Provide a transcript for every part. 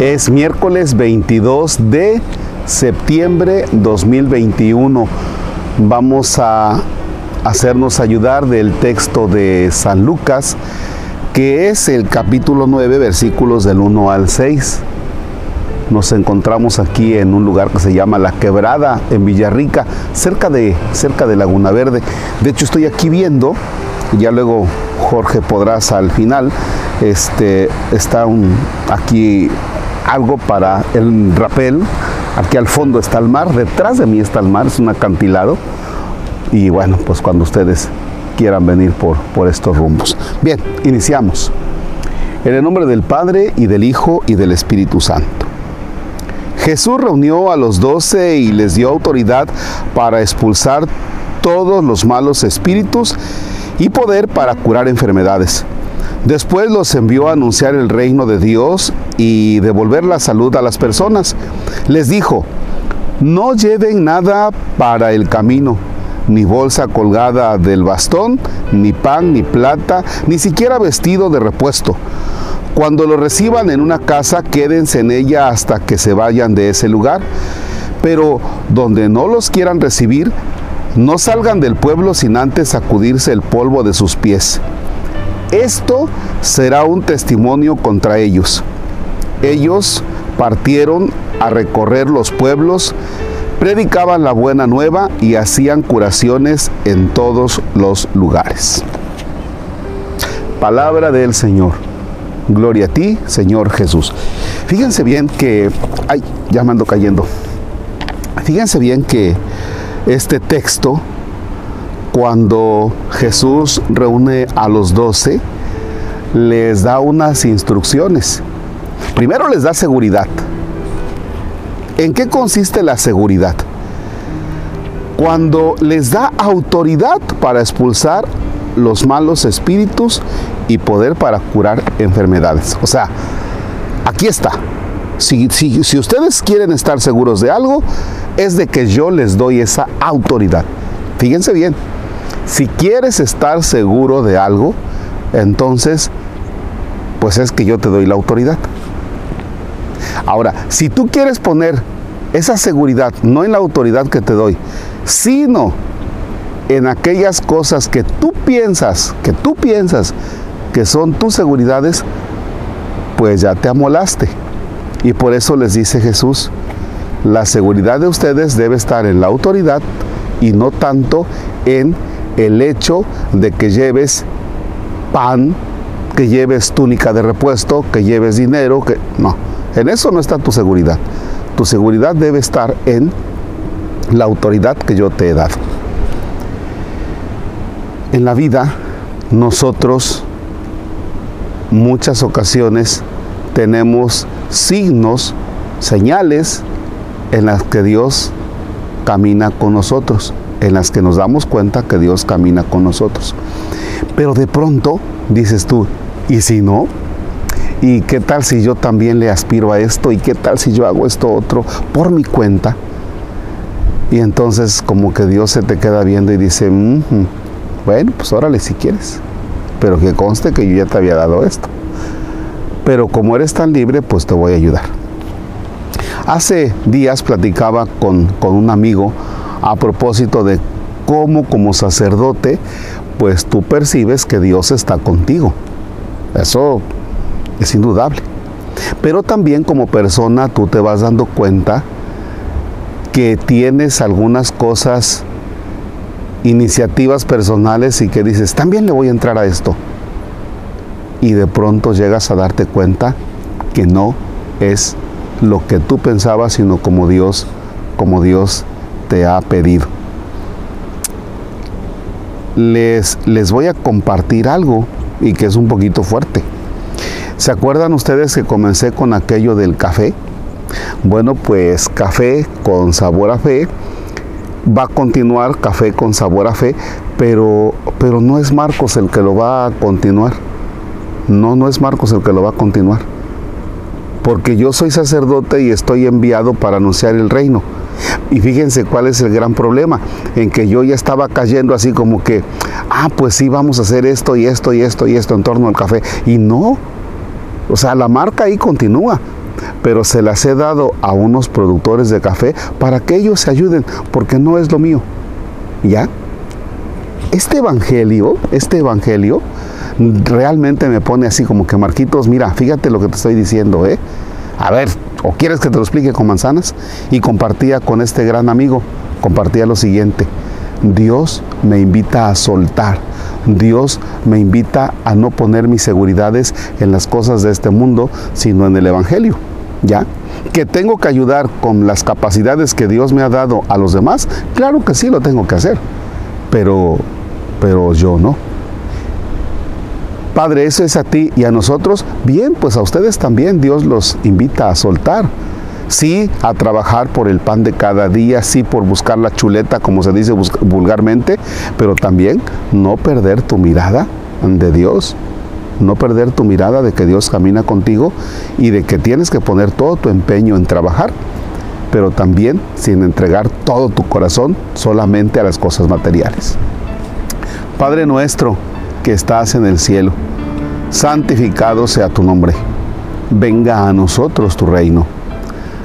Es miércoles 22 de septiembre 2021. Vamos a hacernos ayudar del texto de San Lucas, que es el capítulo 9, versículos del 1 al 6. Nos encontramos aquí en un lugar que se llama La Quebrada, en Villarrica, cerca de, cerca de Laguna Verde. De hecho, estoy aquí viendo, ya luego Jorge podrás al final, este, está un, aquí algo para el rapel. Aquí al fondo está el mar, detrás de mí está el mar, es un acantilado. Y bueno, pues cuando ustedes quieran venir por, por estos rumbos. Bien, iniciamos. En el nombre del Padre y del Hijo y del Espíritu Santo. Jesús reunió a los doce y les dio autoridad para expulsar todos los malos espíritus y poder para curar enfermedades. Después los envió a anunciar el reino de Dios y devolver la salud a las personas. Les dijo, no lleven nada para el camino, ni bolsa colgada del bastón, ni pan, ni plata, ni siquiera vestido de repuesto. Cuando lo reciban en una casa, quédense en ella hasta que se vayan de ese lugar. Pero donde no los quieran recibir, no salgan del pueblo sin antes sacudirse el polvo de sus pies. Esto será un testimonio contra ellos. Ellos partieron a recorrer los pueblos, predicaban la buena nueva y hacían curaciones en todos los lugares. Palabra del Señor. Gloria a ti, Señor Jesús. Fíjense bien que... Ay, ya me ando cayendo. Fíjense bien que este texto cuando Jesús reúne a los doce, les da unas instrucciones. Primero les da seguridad. ¿En qué consiste la seguridad? Cuando les da autoridad para expulsar los malos espíritus y poder para curar enfermedades. O sea, aquí está. Si, si, ustedes quieren estar seguros de algo, es de que yo les doy esa autoridad. Fíjense bien, si quieres estar seguro de algo, entonces, pues es que yo te doy la autoridad. Ahora, si tú quieres poner esa seguridad, no en la autoridad que te doy, sino en aquellas cosas que tú piensas, que tú piensas que son tus seguridades, pues ya te amolaste. Y por eso les dice Jesús, la seguridad de ustedes debe estar en la autoridad y no tanto en el hecho de que lleves pan, que lleves túnica de repuesto, que lleves dinero, que no, en eso no está tu seguridad. Tu seguridad debe estar en la autoridad que yo te he dado. En la vida nosotros muchas ocasiones tenemos signos, señales en las que Dios camina con nosotros en las que nos damos cuenta que Dios camina con nosotros. Pero de pronto dices tú, ¿y si no? ¿Y qué tal si yo también le aspiro a esto? ¿Y qué tal si yo hago esto otro por mi cuenta? Y entonces como que Dios se te queda viendo y dice, bueno, pues órale si quieres, pero que conste que yo ya te había dado esto. Pero como eres tan libre, pues te voy a ayudar. Hace días platicaba con, con un amigo a propósito de cómo como sacerdote, pues tú percibes que Dios está contigo. Eso es indudable. Pero también como persona tú te vas dando cuenta que tienes algunas cosas, iniciativas personales y que dices, también le voy a entrar a esto. Y de pronto llegas a darte cuenta que no es lo que tú pensabas, sino como Dios, como Dios te ha pedido. Les, les voy a compartir algo y que es un poquito fuerte. ¿Se acuerdan ustedes que comencé con aquello del café? Bueno, pues café con sabor a fe va a continuar café con sabor a fe, pero, pero no es Marcos el que lo va a continuar. No, no es Marcos el que lo va a continuar. Porque yo soy sacerdote y estoy enviado para anunciar el reino. Y fíjense cuál es el gran problema, en que yo ya estaba cayendo así como que, ah, pues sí, vamos a hacer esto y esto y esto y esto en torno al café. Y no, o sea, la marca ahí continúa. pero se las he dado a unos productores de café para que ellos se ayuden, porque no es lo mío. ¿Ya? Este evangelio, este evangelio, realmente me pone así como que Marquitos, mira, fíjate lo que te estoy diciendo, ¿eh? A ver, ¿o quieres que te lo explique con manzanas? Y compartía con este gran amigo, compartía lo siguiente, Dios me invita a soltar, Dios me invita a no poner mis seguridades en las cosas de este mundo, sino en el Evangelio. ¿Ya? ¿Que tengo que ayudar con las capacidades que Dios me ha dado a los demás? Claro que sí lo tengo que hacer, pero, pero yo no. Padre, eso es a ti y a nosotros. Bien, pues a ustedes también Dios los invita a soltar. Sí, a trabajar por el pan de cada día, sí por buscar la chuleta, como se dice vulgarmente, pero también no perder tu mirada de Dios, no perder tu mirada de que Dios camina contigo y de que tienes que poner todo tu empeño en trabajar, pero también sin entregar todo tu corazón solamente a las cosas materiales. Padre nuestro que estás en el cielo, santificado sea tu nombre, venga a nosotros tu reino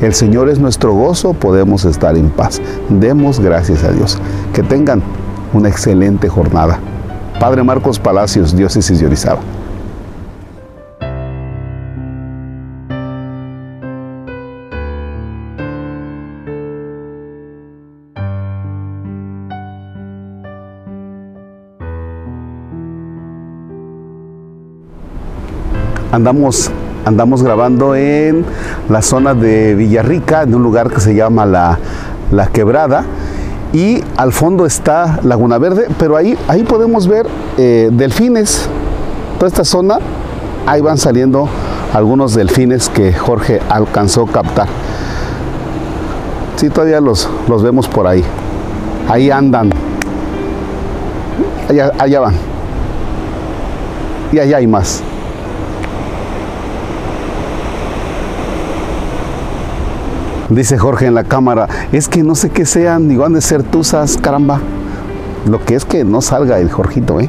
el Señor es nuestro gozo, podemos estar en paz. Demos gracias a Dios. Que tengan una excelente jornada. Padre Marcos Palacios, Diócesis de Orizaba. Andamos andamos grabando en la zona de Villarrica, en un lugar que se llama La, Quebrada. Y al fondo está Laguna Verde, pero ahí, ahí podemos ver eh, delfines. Toda esta zona, ahí van saliendo algunos delfines que Jorge alcanzó a captar. Sí, todavía los, los vemos por ahí. Ahí andan. Allá, allá van. Y allá hay más. Dice Jorge en la cámara, es que no sé qué sean, ni van a ser tuzas, caramba. Lo que es que no salga el Jorgito, ¿eh?